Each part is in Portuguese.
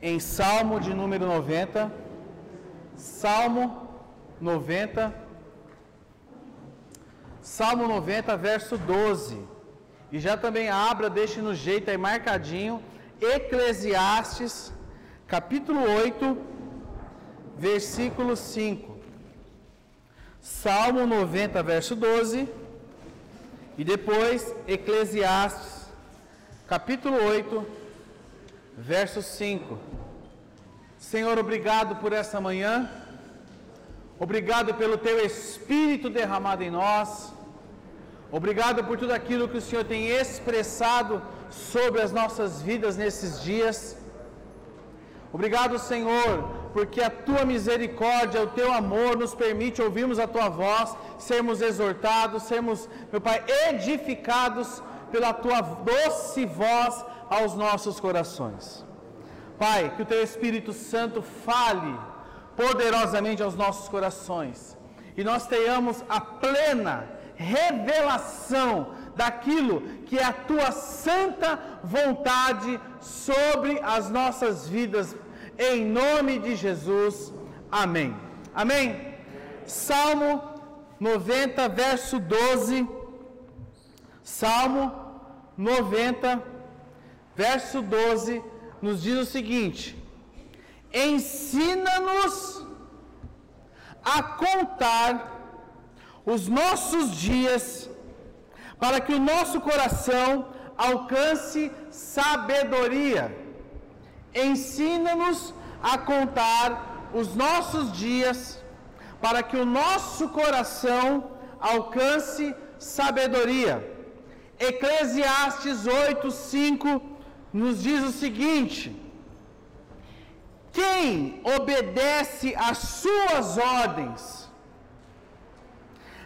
Em Salmo de número 90, Salmo 90, Salmo 90, verso 12. E já também abra, deixe no jeito aí marcadinho, Eclesiastes, capítulo 8, versículo 5. Salmo 90, verso 12. E depois Eclesiastes, capítulo 8, verso 5. Senhor, obrigado por essa manhã, obrigado pelo teu Espírito derramado em nós, obrigado por tudo aquilo que o Senhor tem expressado sobre as nossas vidas nesses dias. Obrigado, Senhor, porque a tua misericórdia, o teu amor nos permite ouvirmos a tua voz, sermos exortados, sermos, meu Pai, edificados pela tua doce voz aos nossos corações. Pai, que o Teu Espírito Santo fale poderosamente aos nossos corações e nós tenhamos a plena revelação daquilo que é a Tua santa vontade sobre as nossas vidas, em nome de Jesus. Amém. Amém. Salmo 90, verso 12. Salmo 90, verso 12, nos diz o seguinte: Ensina-nos a contar os nossos dias, para que o nosso coração alcance sabedoria. Ensina-nos a contar os nossos dias, para que o nosso coração alcance sabedoria. Eclesiastes 8, 5 nos diz o seguinte: quem obedece às suas ordens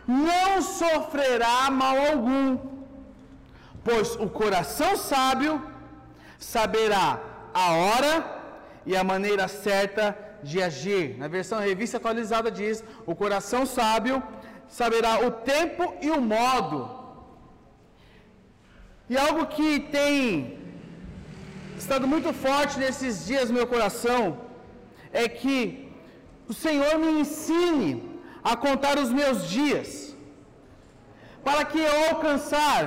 não sofrerá mal algum, pois o coração sábio saberá a hora e a maneira certa de agir. Na versão revista atualizada diz: o coração sábio saberá o tempo e o modo e algo que tem estado muito forte nesses dias no meu coração é que o Senhor me ensine a contar os meus dias, para que eu alcançar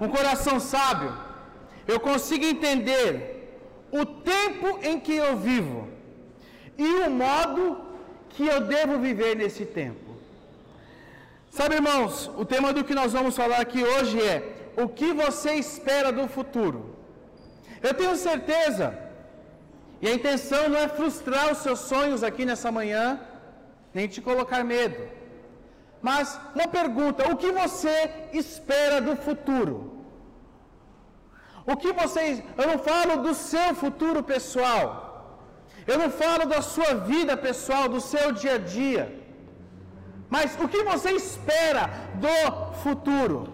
um coração sábio, eu consiga entender o tempo em que eu vivo e o modo que eu devo viver nesse tempo. Sabe, irmãos, o tema do que nós vamos falar aqui hoje é o que você espera do futuro. Eu tenho certeza, e a intenção não é frustrar os seus sonhos aqui nessa manhã, nem te colocar medo. Mas uma pergunta: o que você espera do futuro? O que vocês. Eu não falo do seu futuro pessoal. Eu não falo da sua vida pessoal, do seu dia a dia. Mas o que você espera do futuro?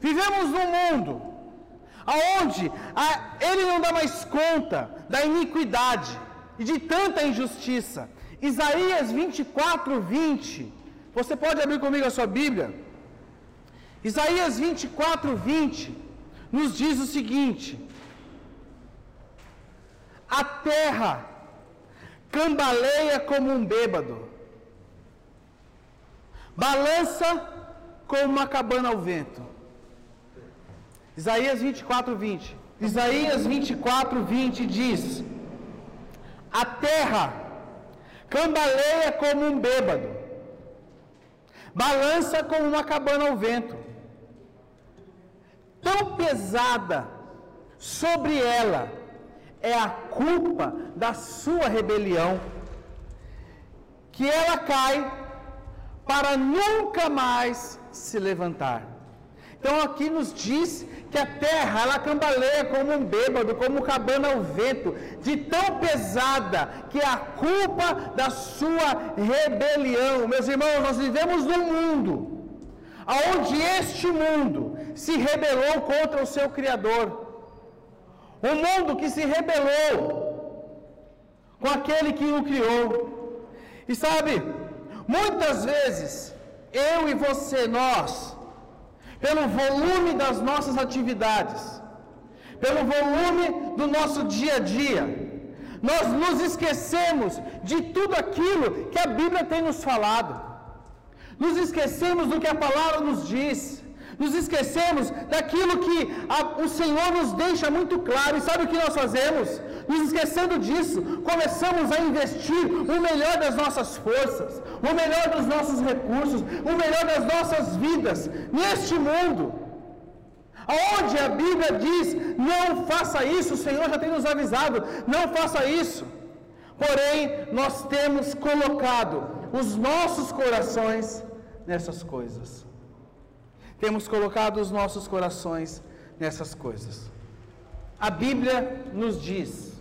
Vivemos num mundo onde ele não dá mais conta da iniquidade e de tanta injustiça. Isaías 24, 20. Você pode abrir comigo a sua Bíblia? Isaías 24, 20 nos diz o seguinte: A terra cambaleia como um bêbado, balança como uma cabana ao vento. Isaías 24, 20. Isaías 24, 20 diz: A terra cambaleia como um bêbado, balança como uma cabana ao vento. Tão pesada sobre ela é a culpa da sua rebelião, que ela cai para nunca mais se levantar. Então aqui nos diz que a terra ela cambaleia como um bêbado, como cabana ao vento, de tão pesada que é a culpa da sua rebelião. Meus irmãos, nós vivemos num mundo onde este mundo se rebelou contra o seu Criador. Um mundo que se rebelou com aquele que o criou. E sabe, muitas vezes, eu e você, nós, pelo volume das nossas atividades, pelo volume do nosso dia a dia, nós nos esquecemos de tudo aquilo que a Bíblia tem nos falado, nos esquecemos do que a palavra nos diz, nos esquecemos daquilo que a, o Senhor nos deixa muito claro, e sabe o que nós fazemos? Nos esquecendo disso, começamos a investir o melhor das nossas forças, o melhor dos nossos recursos, o melhor das nossas vidas neste mundo. Aonde a Bíblia diz: não faça isso, o Senhor já tem nos avisado, não faça isso. Porém, nós temos colocado os nossos corações nessas coisas. Temos colocado os nossos corações nessas coisas. A Bíblia nos diz,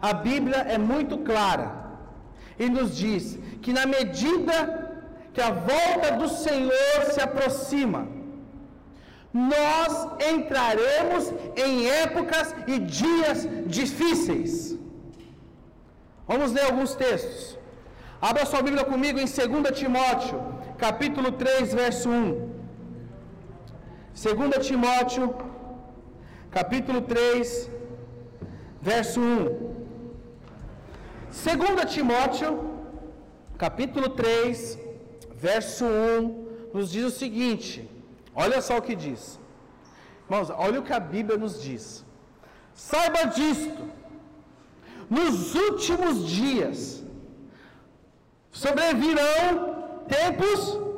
a Bíblia é muito clara e nos diz que na medida que a volta do Senhor se aproxima, nós entraremos em épocas e dias difíceis. Vamos ler alguns textos. Abra sua Bíblia comigo em 2 Timóteo, capítulo 3, verso 1. 2 Timóteo, capítulo 3, verso 1. 2 Timóteo, capítulo 3, verso 1, nos diz o seguinte: olha só o que diz. Irmãos, olha o que a Bíblia nos diz. Saiba disto, nos últimos dias sobrevirão tempos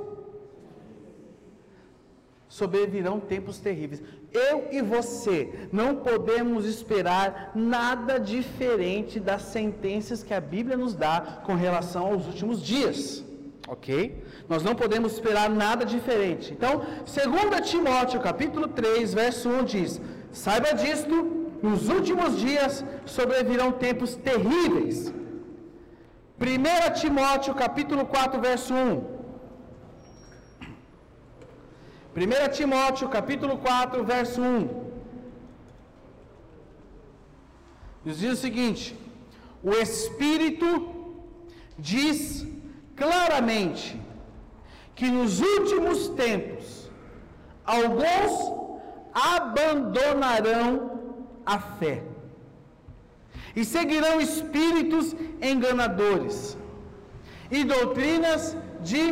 sobrevirão tempos terríveis. Eu e você não podemos esperar nada diferente das sentenças que a Bíblia nos dá com relação aos últimos dias. Ok? Nós não podemos esperar nada diferente. Então, 2 Timóteo, capítulo 3, verso 1 diz: Saiba disto, nos últimos dias sobrevirão tempos terríveis. 1 Timóteo, capítulo 4, verso 1. 1 Timóteo, capítulo 4, verso 1. Nos diz o seguinte: O Espírito diz claramente que nos últimos tempos alguns abandonarão a fé e seguirão espíritos enganadores e doutrinas de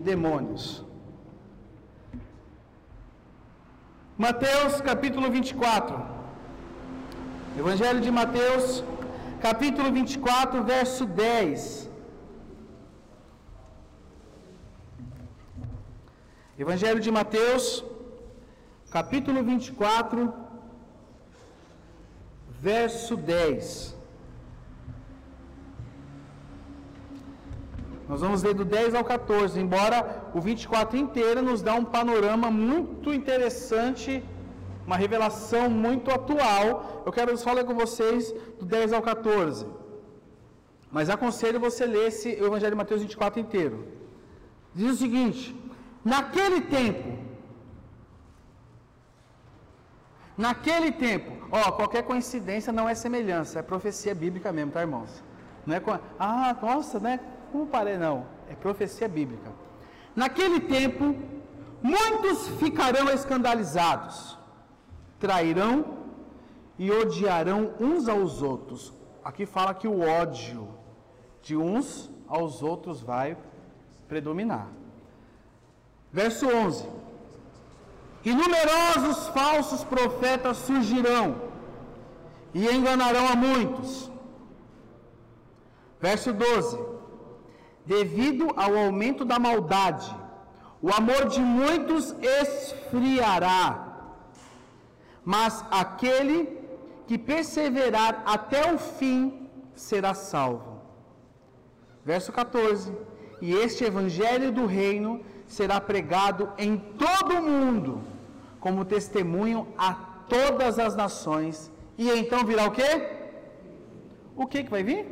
demônios. Mateus capítulo 24. Evangelho de Mateus, capítulo 24, verso 10. Evangelho de Mateus, capítulo 24, verso 10. Nós vamos ler do 10 ao 14, embora o 24 inteiro nos dá um panorama muito interessante, uma revelação muito atual. Eu quero falar com vocês do 10 ao 14. Mas aconselho você ler esse Evangelho de Mateus 24 inteiro. Diz o seguinte: Naquele tempo, naquele tempo, ó, qualquer coincidência não é semelhança, é profecia bíblica mesmo, tá, irmãos? Não é ah, nossa, né? Como parei? Não, é profecia bíblica. Naquele tempo, muitos ficarão escandalizados, trairão e odiarão uns aos outros. Aqui fala que o ódio de uns aos outros vai predominar. Verso 11: E numerosos falsos profetas surgirão e enganarão a muitos. Verso 12: Devido ao aumento da maldade, o amor de muitos esfriará, mas aquele que perseverar até o fim será salvo. Verso 14: E este evangelho do reino será pregado em todo o mundo, como testemunho a todas as nações, e então virá o quê? O que que vai vir?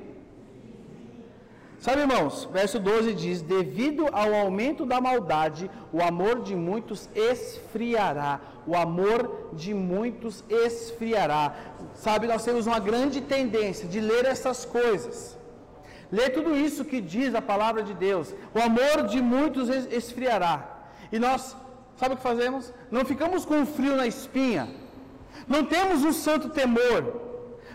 Sabe, irmãos, verso 12 diz: Devido ao aumento da maldade, o amor de muitos esfriará. O amor de muitos esfriará. Sabe, nós temos uma grande tendência de ler essas coisas. Ler tudo isso que diz a palavra de Deus. O amor de muitos esfriará. E nós, sabe o que fazemos? Não ficamos com frio na espinha. Não temos um santo temor.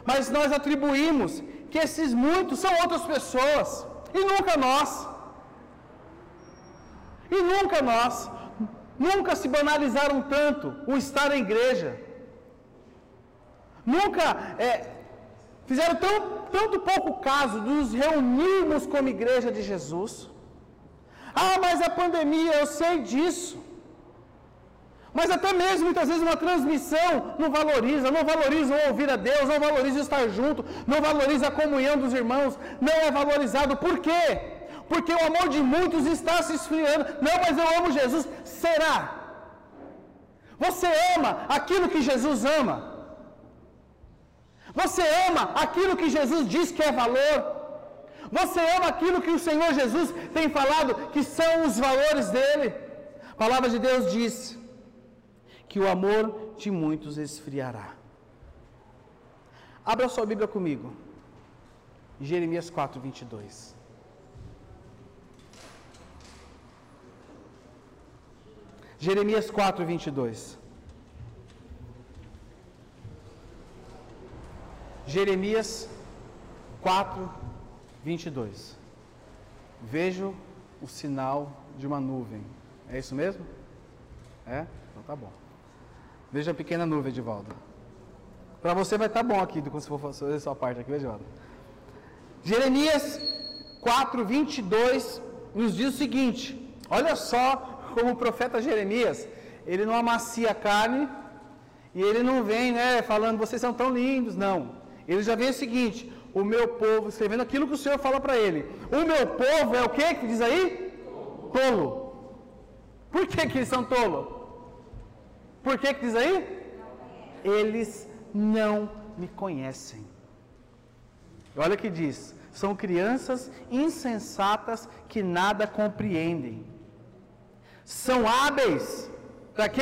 Mas nós atribuímos que esses muitos são outras pessoas. E nunca nós. E nunca nós. Nunca se banalizaram tanto o estar na igreja. Nunca é, fizeram tão, tanto pouco caso de nos reunirmos como igreja de Jesus. Ah, mas a pandemia, eu sei disso. Mas até mesmo muitas vezes uma transmissão não valoriza, não valoriza ouvir a Deus, não valoriza estar junto, não valoriza a comunhão dos irmãos, não é valorizado. Por quê? Porque o amor de muitos está se esfriando. Não, mas eu amo Jesus. Será? Você ama aquilo que Jesus ama? Você ama aquilo que Jesus diz que é valor? Você ama aquilo que o Senhor Jesus tem falado que são os valores dele? A palavra de Deus diz que o amor de muitos esfriará. Abra sua Bíblia comigo. Jeremias 4, 22. Jeremias 4, 22. Jeremias 4, 22. Vejo o sinal de uma nuvem. É isso mesmo? É? Então tá bom. Veja a pequena nuvem, Edivaldo. Para você vai estar tá bom aqui, quando você for fazer sua parte aqui, Edivaldo. Jeremias 4, 22 nos diz o seguinte: olha só como o profeta Jeremias, ele não amacia a carne e ele não vem, né, falando vocês são tão lindos, não. Ele já vem o seguinte: o meu povo, escrevendo aquilo que o Senhor fala para ele. O meu povo é o que que diz aí? Tolo. Por que que eles são tolo? Por que que diz aí? Eles não me conhecem. Olha que diz: são crianças insensatas que nada compreendem. São hábeis para quê?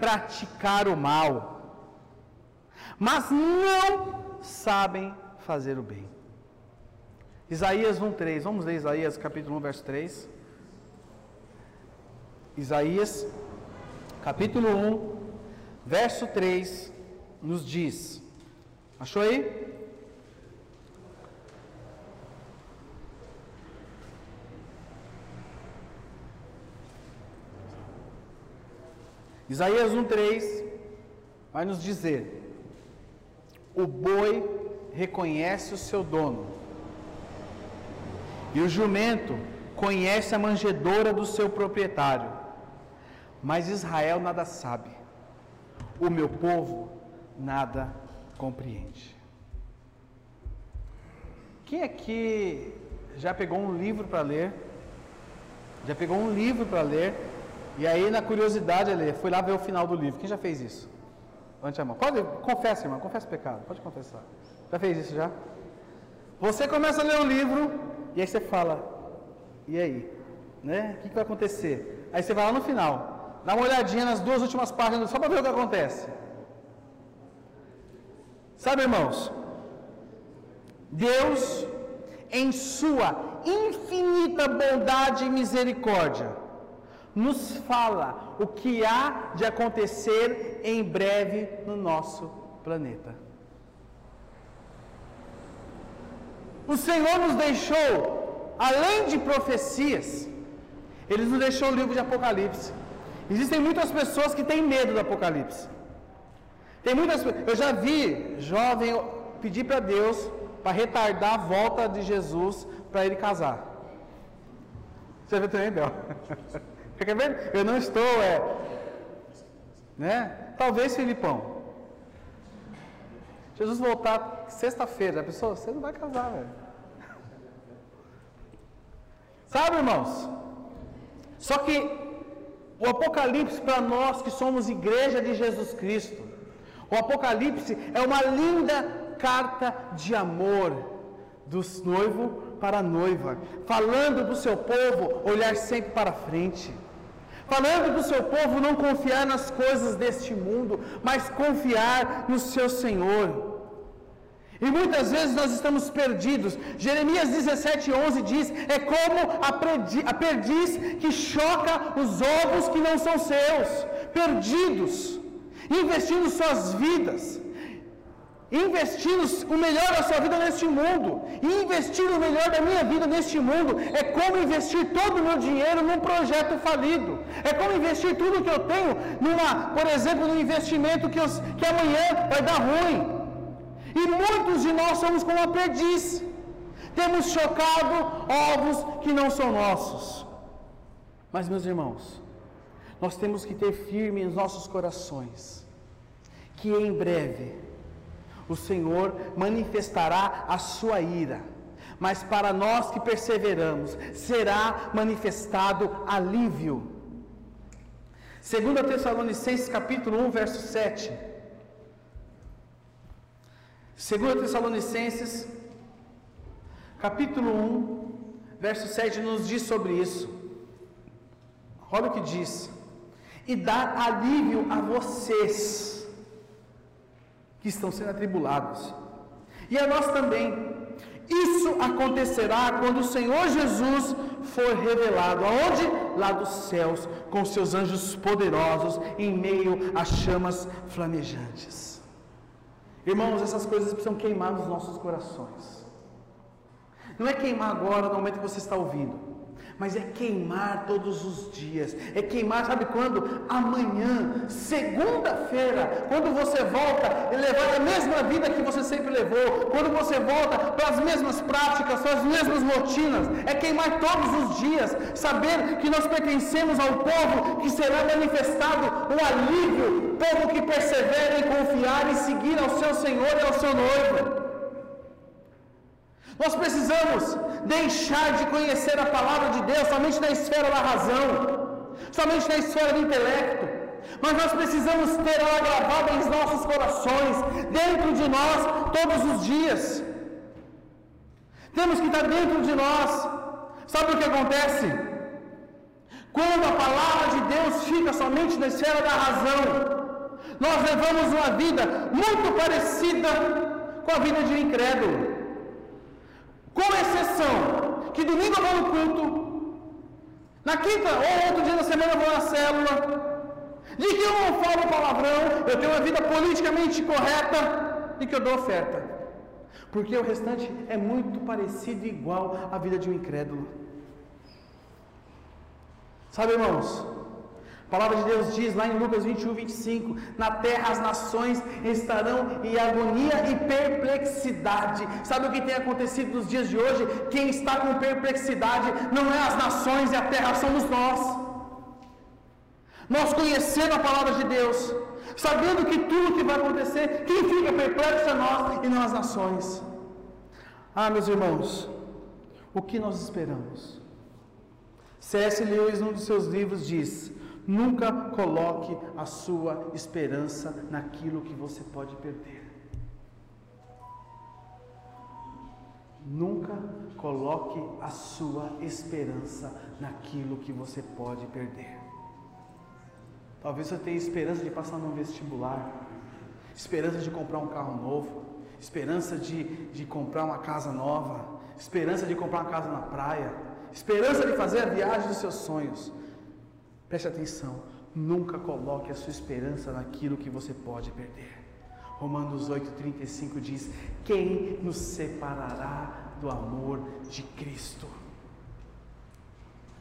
Praticar o mal. Mas não sabem fazer o bem. Isaías 1:3. Vamos ler Isaías capítulo 1, verso 3. Isaías capítulo 1, verso 3 nos diz. Achou aí? Isaías 1:3 vai nos dizer: O boi reconhece o seu dono, e o jumento conhece a manjedoura do seu proprietário mas Israel nada sabe, o meu povo nada compreende. Quem aqui já pegou um livro para ler? Já pegou um livro para ler? E aí, na curiosidade, ele foi lá ver o final do livro. Quem já fez isso? Levante a mão. Pode, confessa, irmão, confessa o pecado. Pode confessar. Já fez isso já? Você começa a ler o livro e aí você fala, e aí? Né? O que, que vai acontecer? Aí você vai lá no final. Dá uma olhadinha nas duas últimas páginas só para ver o que acontece. Sabe, irmãos? Deus, em Sua infinita bondade e misericórdia, nos fala o que há de acontecer em breve no nosso planeta. O Senhor nos deixou, além de profecias, Ele nos deixou o livro de Apocalipse. Existem muitas pessoas que têm medo do Apocalipse. Tem muitas Eu já vi jovem pedir para Deus para retardar a volta de Jesus para ele casar. Você viu também, Bel? Fica vendo? Eu não estou, é. Né? Talvez, Filipão. Jesus voltar sexta-feira, a pessoa, você não vai casar, velho. Sabe, irmãos? Só que O Apocalipse, para nós que somos igreja de Jesus Cristo, o Apocalipse é uma linda carta de amor do noivo para a noiva, falando do seu povo olhar sempre para frente, falando do seu povo não confiar nas coisas deste mundo, mas confiar no seu Senhor. E muitas vezes nós estamos perdidos. Jeremias 17:11 diz: é como a perdiz que choca os ovos que não são seus, perdidos, investindo suas vidas Investir o melhor da sua vida neste mundo, e investir o melhor da minha vida neste mundo, é como investir todo o meu dinheiro num projeto falido. É como investir tudo que eu tenho numa, por exemplo, num investimento que, eu, que amanhã vai dar ruim. E muitos de nós somos como a perdiz. Temos chocado ovos que não são nossos. Mas, meus irmãos, nós temos que ter firme em nossos corações que em breve o Senhor manifestará a sua ira. Mas para nós que perseveramos, será manifestado alívio. 2 Tessalonicenses capítulo 1, verso 7. 2 Tessalonicenses capítulo 1, verso 7 nos diz sobre isso. Olha o que diz: E dar alívio a vocês que estão sendo atribulados. E a nós também. Isso acontecerá quando o Senhor Jesus for revelado. Aonde? Lá dos céus, com seus anjos poderosos, em meio às chamas flamejantes. Irmãos, essas coisas precisam queimar nos nossos corações. Não é queimar agora, no momento que você está ouvindo mas é queimar todos os dias. É queimar, sabe quando? Amanhã, segunda-feira, quando você volta e levar a mesma vida que você sempre levou, quando você volta para as mesmas práticas, para as mesmas rotinas, é queimar todos os dias, saber que nós pertencemos ao povo que será manifestado o alívio, povo que persevera em confiar e seguir ao seu Senhor e ao seu noivo. Nós precisamos deixar de conhecer a palavra de Deus somente na esfera da razão, somente na esfera do intelecto, mas nós precisamos ter ela gravada em nossos corações, dentro de nós, todos os dias. Temos que estar dentro de nós. Sabe o que acontece? Quando a palavra de Deus fica somente na esfera da razão, nós levamos uma vida muito parecida com a vida de um incrédulo. Com exceção que domingo eu vou no culto, na quinta ou outro dia da semana eu vou na célula, de que eu não falo palavrão, eu tenho uma vida politicamente correta e que eu dou oferta. Porque o restante é muito parecido e igual à vida de um incrédulo. Sabe, irmãos? A palavra de Deus diz lá em Lucas 21, 25: Na terra as nações estarão em agonia e perplexidade. Sabe o que tem acontecido nos dias de hoje? Quem está com perplexidade não é as nações e a terra, somos nós. Nós conhecendo a palavra de Deus, sabendo que tudo que vai acontecer, quem fica perplexo é nós e não as nações. Ah, meus irmãos, o que nós esperamos? C.S. Lewis, num dos seus livros, diz: Nunca coloque a sua esperança naquilo que você pode perder. Nunca coloque a sua esperança naquilo que você pode perder. Talvez você tenha esperança de passar num vestibular, esperança de comprar um carro novo, esperança de, de comprar uma casa nova, esperança de comprar uma casa na praia, esperança de fazer a viagem dos seus sonhos. Preste atenção, nunca coloque a sua esperança naquilo que você pode perder. Romanos 8,35 diz: Quem nos separará do amor de Cristo?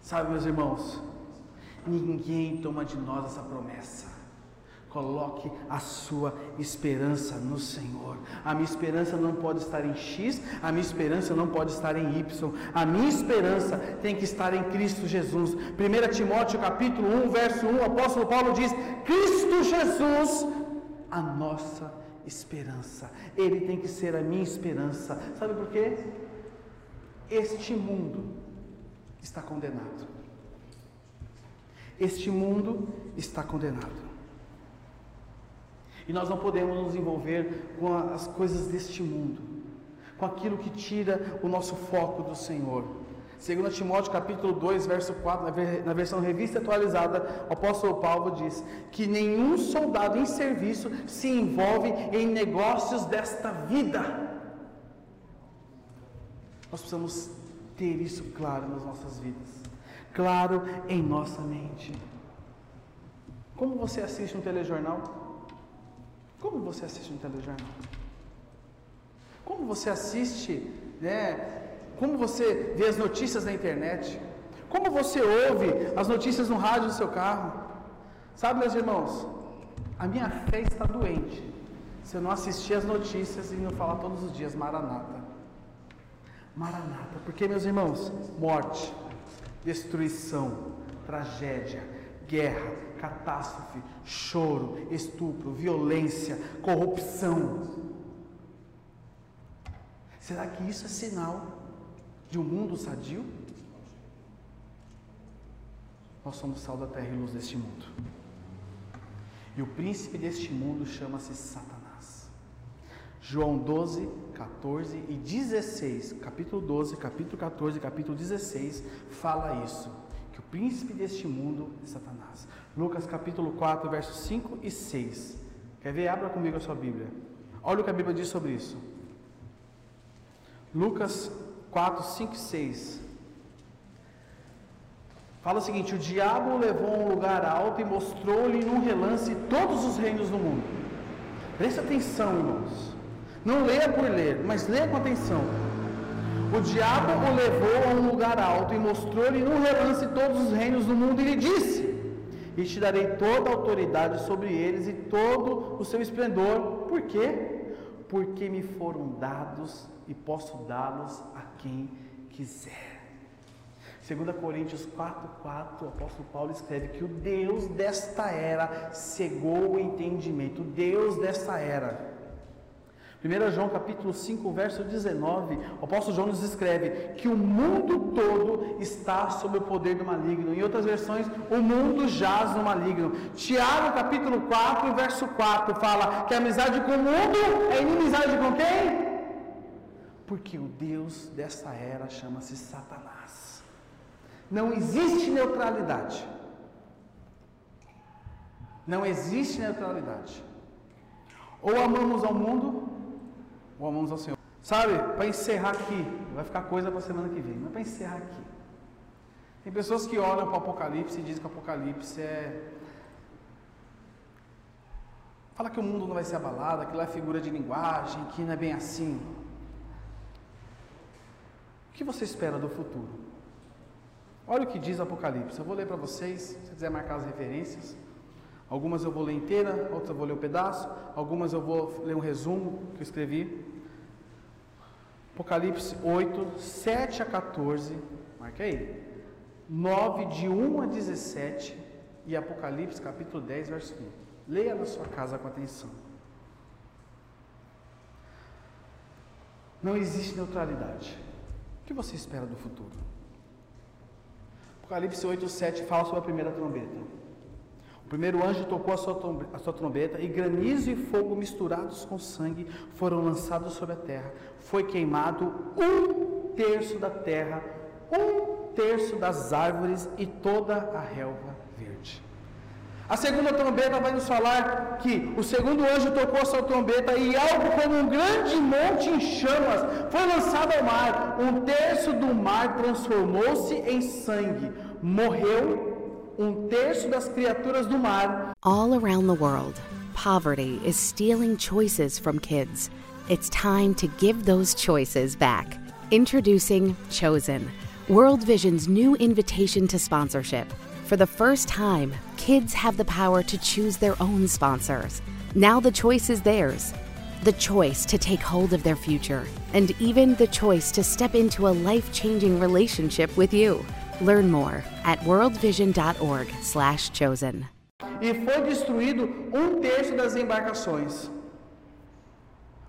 Sabe, meus irmãos, ninguém toma de nós essa promessa. Coloque a sua esperança no Senhor. A minha esperança não pode estar em X, a minha esperança não pode estar em Y. A minha esperança tem que estar em Cristo Jesus. 1 Timóteo capítulo 1, verso 1, o apóstolo Paulo diz: Cristo Jesus, a nossa esperança. Ele tem que ser a minha esperança. Sabe por quê? Este mundo está condenado. Este mundo está condenado. E nós não podemos nos envolver com as coisas deste mundo, com aquilo que tira o nosso foco do Senhor. 2 Timóteo capítulo 2, verso 4, na versão revista atualizada, o apóstolo Paulo diz que nenhum soldado em serviço se envolve em negócios desta vida. Nós precisamos ter isso claro nas nossas vidas, claro em nossa mente. Como você assiste um telejornal? Como você assiste um telejornal? Como você assiste, né, como você vê as notícias na internet? Como você ouve as notícias no rádio do seu carro? Sabe, meus irmãos, a minha fé está doente se eu não assistir as notícias e não falar todos os dias Maranata. Maranata, porque, meus irmãos, morte, destruição, tragédia, guerra, catástrofe, choro, estupro, violência, corrupção. Será que isso é sinal de um mundo sadio? Nós somos sal da terra e luz deste mundo. E o príncipe deste mundo chama-se Satanás. João 12, 14 e 16, capítulo 12, capítulo 14 e capítulo 16, fala isso. O príncipe deste mundo é Satanás. Lucas capítulo 4, versos 5 e 6. Quer ver? Abra comigo a sua Bíblia. Olha o que a Bíblia diz sobre isso. Lucas 4, 5 e 6. Fala o seguinte: o diabo levou a um lugar alto e mostrou-lhe num relance todos os reinos do mundo. Preste atenção, irmãos. Não leia por ler, mas leia com atenção. O diabo o levou a um lugar alto e mostrou-lhe num relance todos os reinos do mundo e lhe disse: E te darei toda a autoridade sobre eles e todo o seu esplendor. Por quê? Porque me foram dados e posso dá-los a quem quiser. 2 Coríntios 4,4, o apóstolo Paulo escreve que o Deus desta era cegou o entendimento, o Deus desta era. 1 João capítulo 5, verso 19, o apóstolo João nos escreve que o mundo todo está sob o poder do maligno. Em outras versões, o mundo jaz no maligno. Tiago capítulo 4, verso 4 fala que a amizade com o mundo é inimizade com quem? Porque o Deus dessa era chama-se Satanás. Não existe neutralidade. Não existe neutralidade. Ou amamos ao mundo, amamos ao Senhor. Sabe, para encerrar aqui, vai ficar coisa para a semana que vem, mas para encerrar aqui. Tem pessoas que olham para o Apocalipse e dizem que o Apocalipse é. Fala que o mundo não vai ser abalado, aquilo é figura de linguagem, que não é bem assim. O que você espera do futuro? Olha o que diz Apocalipse. Eu vou ler para vocês, se quiser marcar as referências. Algumas eu vou ler inteira, outras eu vou ler um pedaço, algumas eu vou ler um resumo que eu escrevi. Apocalipse 8, 7 a 14, marca aí. 9, de 1 a 17 e Apocalipse capítulo 10, verso 1. Leia na sua casa com atenção. Não existe neutralidade que você espera do futuro? Apocalipse 8, 7 fala sobre a primeira trombeta. Primeiro anjo tocou a sua, a sua trombeta e granizo e fogo misturados com sangue foram lançados sobre a terra. Foi queimado um terço da terra, um terço das árvores e toda a relva verde. A segunda trombeta vai nos falar que o segundo anjo tocou a sua trombeta e algo como um grande monte em chamas foi lançado ao mar. Um terço do mar transformou-se em sangue. Morreu um terço das criaturas do mar. All around the world, poverty is stealing choices from kids. It's time to give those choices back. Introducing Chosen, World Vision's new invitation to sponsorship. For the first time, kids have the power to choose their own sponsors. Now the choice is theirs the choice to take hold of their future, and even the choice to step into a life changing relationship with you. Learn more at worldvision.org/chosen. E foi destruído um terço das embarcações.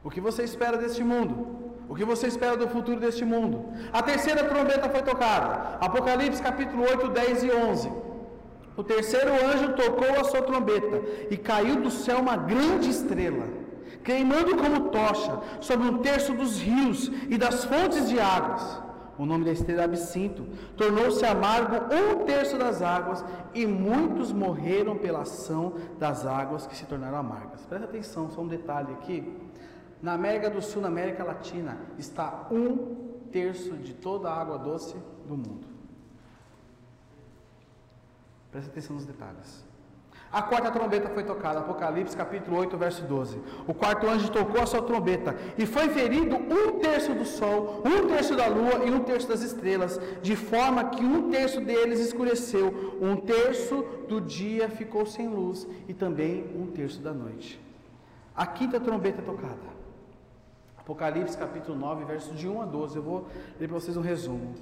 O que você espera deste mundo? O que você espera do futuro deste mundo? A terceira trombeta foi tocada. Apocalipse capítulo 8, 10 e 11. O terceiro anjo tocou a sua trombeta e caiu do céu uma grande estrela, queimando como tocha sobre um terço dos rios e das fontes de águas. O nome da estrela é Absinto. Tornou-se amargo um terço das águas e muitos morreram pela ação das águas que se tornaram amargas. Presta atenção, só um detalhe aqui. Na América do Sul, na América Latina, está um terço de toda a água doce do mundo. Presta atenção nos detalhes. A quarta trombeta foi tocada, Apocalipse capítulo 8, verso 12. O quarto anjo tocou a sua trombeta e foi ferido um terço do sol, um terço da lua e um terço das estrelas, de forma que um terço deles escureceu, um terço do dia ficou sem luz e também um terço da noite. A quinta trombeta é tocada. Apocalipse capítulo 9, verso de 1 a 12. Eu vou ler para vocês um resumo.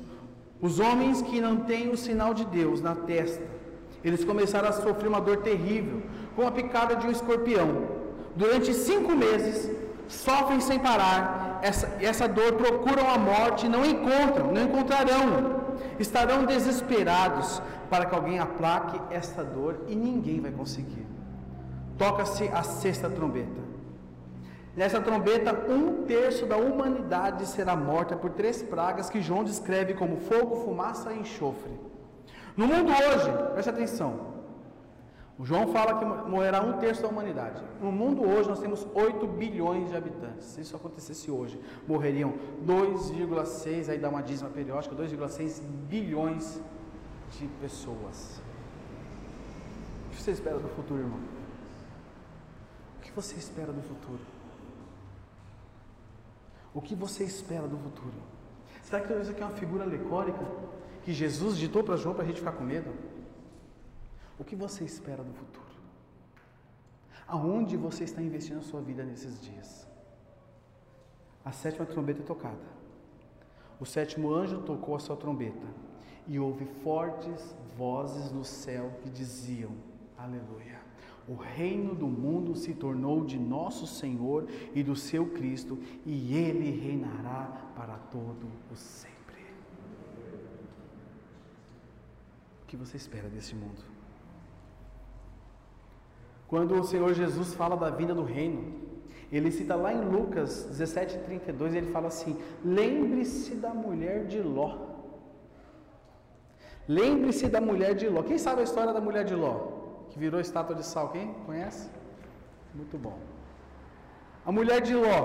Os homens que não têm o sinal de Deus na testa, eles começaram a sofrer uma dor terrível, com a picada de um escorpião. Durante cinco meses, sofrem sem parar. Essa, essa dor procuram a morte não encontram, não encontrarão. Estarão desesperados para que alguém aplaque esta dor e ninguém vai conseguir. Toca-se a sexta trombeta. Nessa trombeta, um terço da humanidade será morta por três pragas que João descreve como fogo, fumaça e enxofre. No mundo hoje, preste atenção. O João fala que morrerá um terço da humanidade. No mundo hoje nós temos 8 bilhões de habitantes. Se isso acontecesse hoje, morreriam 2,6, aí dá uma dízima periódica, 2,6 bilhões de pessoas. O que você espera do futuro, irmão? O que você espera do futuro? O que você espera do futuro? Será que isso aqui é uma figura alegórica que Jesus ditou para João para a gente ficar com medo? O que você espera do futuro? Aonde você está investindo a sua vida nesses dias? A sétima trombeta é tocada. O sétimo anjo tocou a sua trombeta e houve fortes vozes no céu que diziam: Aleluia. O reino do mundo se tornou de nosso Senhor e do seu Cristo, e ele reinará para todo o sempre. O que você espera desse mundo? Quando o Senhor Jesus fala da vinda do reino, ele cita lá em Lucas 17:32, ele fala assim: "Lembre-se da mulher de Ló". Lembre-se da mulher de Ló. Quem sabe a história da mulher de Ló? Que virou estátua de sal, quem conhece? Muito bom. A mulher de Ló,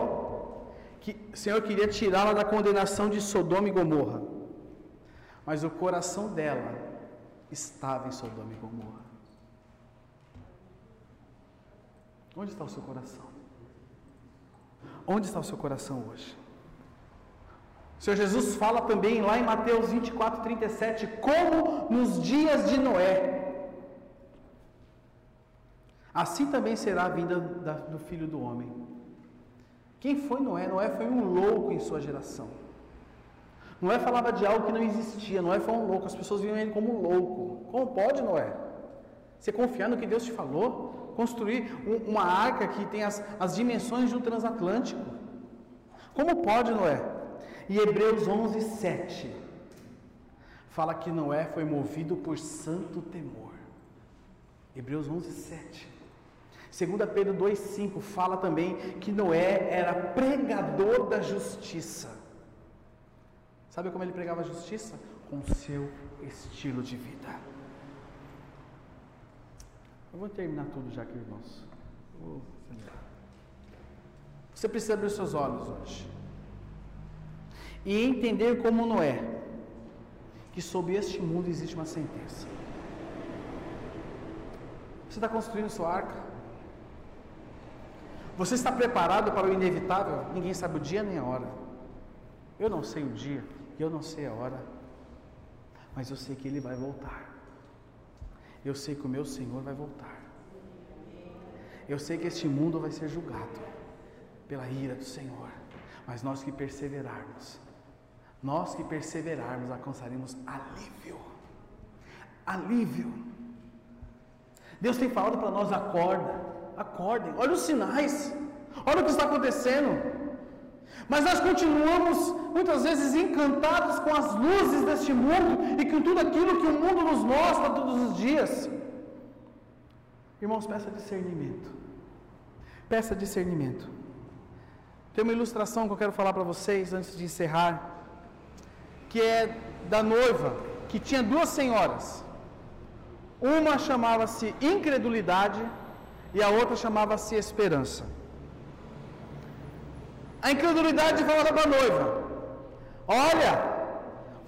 que o Senhor queria tirá-la da condenação de Sodoma e Gomorra. Mas o coração dela estava em Sodoma e Gomorra. Onde está o seu coração? Onde está o seu coração hoje? O Senhor Jesus fala também lá em Mateus 24, 37, como nos dias de Noé. Assim também será a vinda da, do filho do homem. Quem foi Noé? Noé foi um louco em sua geração. Noé falava de algo que não existia. Noé foi um louco. As pessoas viam ele como um louco. Como pode, Noé? Você confiar no que Deus te falou? Construir um, uma arca que tem as, as dimensões de um transatlântico. Como pode, Noé? E Hebreus 11, 7 fala que Noé foi movido por santo temor. Hebreus 11, 7. 2 Pedro 2,5 fala também que Noé era pregador da justiça. Sabe como ele pregava a justiça? Com seu estilo de vida. Eu vou terminar tudo já aqui, irmãos. Você precisa abrir seus olhos hoje e entender como Noé, que sob este mundo existe uma sentença. Você está construindo sua arca? Você está preparado para o inevitável? Ninguém sabe o dia nem a hora. Eu não sei o dia e eu não sei a hora, mas eu sei que Ele vai voltar. Eu sei que o meu Senhor vai voltar. Eu sei que este mundo vai ser julgado pela ira do Senhor, mas nós que perseverarmos, nós que perseverarmos, alcançaremos alívio. Alívio. Deus tem falado para nós: acorda, acordem, olha os sinais, olha o que está acontecendo. Mas nós continuamos muitas vezes encantados com as luzes deste mundo e com tudo aquilo que o mundo nos mostra todos os dias. Irmãos, peça discernimento. Peça discernimento. Tem uma ilustração que eu quero falar para vocês antes de encerrar, que é da noiva, que tinha duas senhoras. Uma chamava-se incredulidade e a outra chamava-se esperança. A incredulidade falava para a noiva: Olha,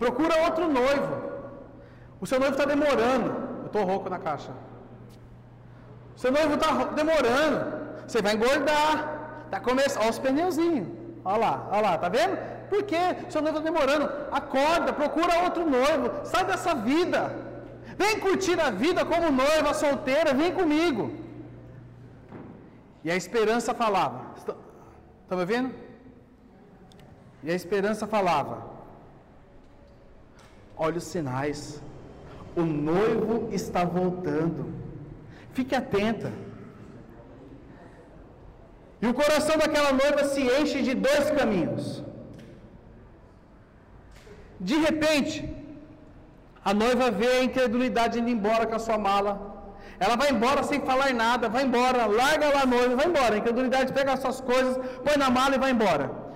procura outro noivo. O seu noivo está demorando. Eu estou rouco na caixa. O seu noivo está demorando. Você vai engordar. Está começando. Olha os pneuzinhos. Olha lá, olha lá, tá vendo? Por quê? O seu noivo está demorando. Acorda, procura outro noivo. Sai dessa vida. Vem curtir a vida como noiva solteira. Vem comigo. E a esperança falava. Estão me vendo? E a esperança falava: Olha os sinais. O noivo está voltando. Fique atenta. E o coração daquela noiva se enche de dois caminhos. De repente, a noiva vê a incredulidade indo embora com a sua mala. Ela vai embora sem falar nada, vai embora, larga lá a noiva, vai embora. A incredulidade pega as suas coisas, põe na mala e vai embora.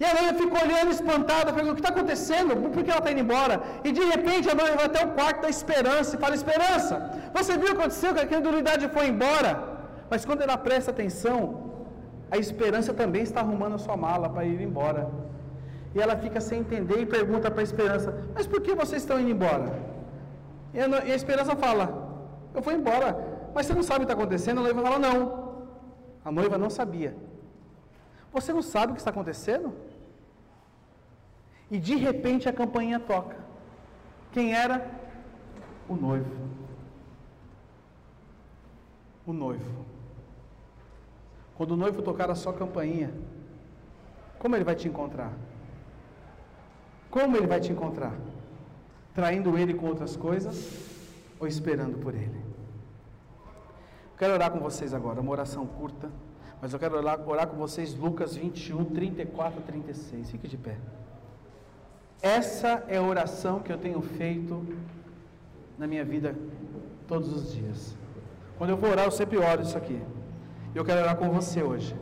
E a noiva fica olhando espantada, pergunta: o que está acontecendo? Por que ela está indo embora? E de repente a noiva vai até o quarto da esperança e fala: Esperança, você viu o que aconteceu? Que a incredulidade foi embora. Mas quando ela presta atenção, a esperança também está arrumando a sua mala para ir embora. E ela fica sem entender e pergunta para a esperança: Mas por que vocês estão indo embora? E a, e a esperança fala: Eu vou embora. Mas você não sabe o que está acontecendo? A noiva fala: Não. A noiva não sabia. Você não sabe o que está acontecendo? E de repente a campainha toca. Quem era? O noivo. O noivo. Quando o noivo tocar a sua campainha, como ele vai te encontrar? Como ele vai te encontrar? Traindo ele com outras coisas ou esperando por ele? Quero orar com vocês agora, uma oração curta, mas eu quero orar, orar com vocês Lucas 21, 34 36. Fique de pé. Essa é a oração que eu tenho feito na minha vida todos os dias. Quando eu vou orar, eu sempre oro isso aqui. Eu quero orar com você hoje.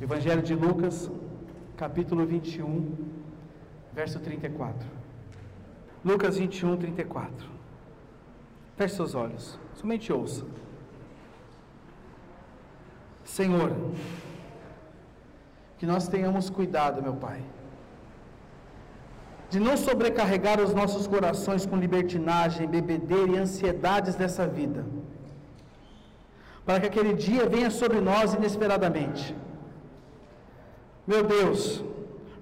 Evangelho de Lucas, capítulo 21, verso 34. Lucas 21, 34. Feche seus olhos, somente ouça. Senhor, que nós tenhamos cuidado, meu Pai de não sobrecarregar os nossos corações com libertinagem, bebedeira e ansiedades dessa vida, para que aquele dia venha sobre nós inesperadamente. Meu Deus,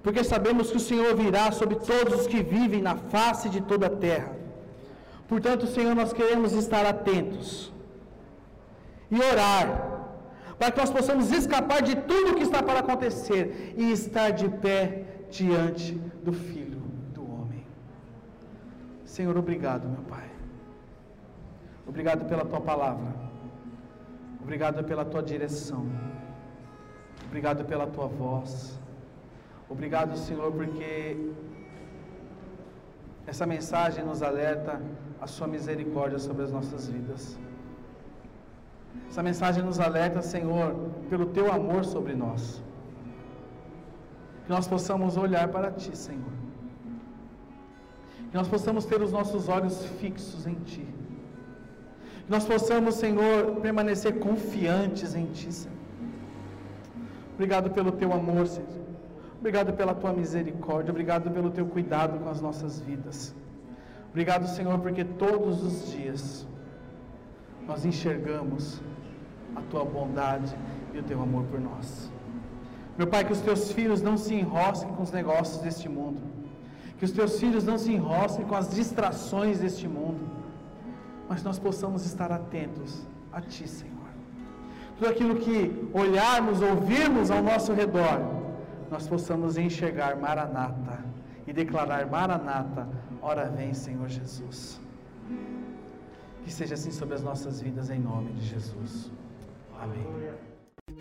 porque sabemos que o Senhor virá sobre todos os que vivem na face de toda a terra. Portanto, Senhor, nós queremos estar atentos e orar, para que nós possamos escapar de tudo que está para acontecer e estar de pé diante do Filho. Senhor, obrigado, meu Pai. Obrigado pela tua palavra. Obrigado pela tua direção. Obrigado pela tua voz. Obrigado, Senhor, porque essa mensagem nos alerta a sua misericórdia sobre as nossas vidas. Essa mensagem nos alerta, Senhor, pelo teu amor sobre nós. Que nós possamos olhar para ti, Senhor que nós possamos ter os nossos olhos fixos em Ti. Que nós possamos, Senhor, permanecer confiantes em Ti, Senhor. Obrigado pelo Teu amor, Senhor. Obrigado pela Tua misericórdia. Obrigado pelo Teu cuidado com as nossas vidas. Obrigado, Senhor, porque todos os dias nós enxergamos a Tua bondade e o Teu amor por nós. Meu Pai, que os Teus filhos não se enrosquem com os negócios deste mundo que os teus filhos não se enrosquem com as distrações deste mundo, mas nós possamos estar atentos a Ti, Senhor. Tudo aquilo que olharmos, ouvirmos ao nosso redor, nós possamos enxergar Maranata e declarar Maranata, ora vem, Senhor Jesus. Que seja assim sobre as nossas vidas, em nome de Jesus. Amém.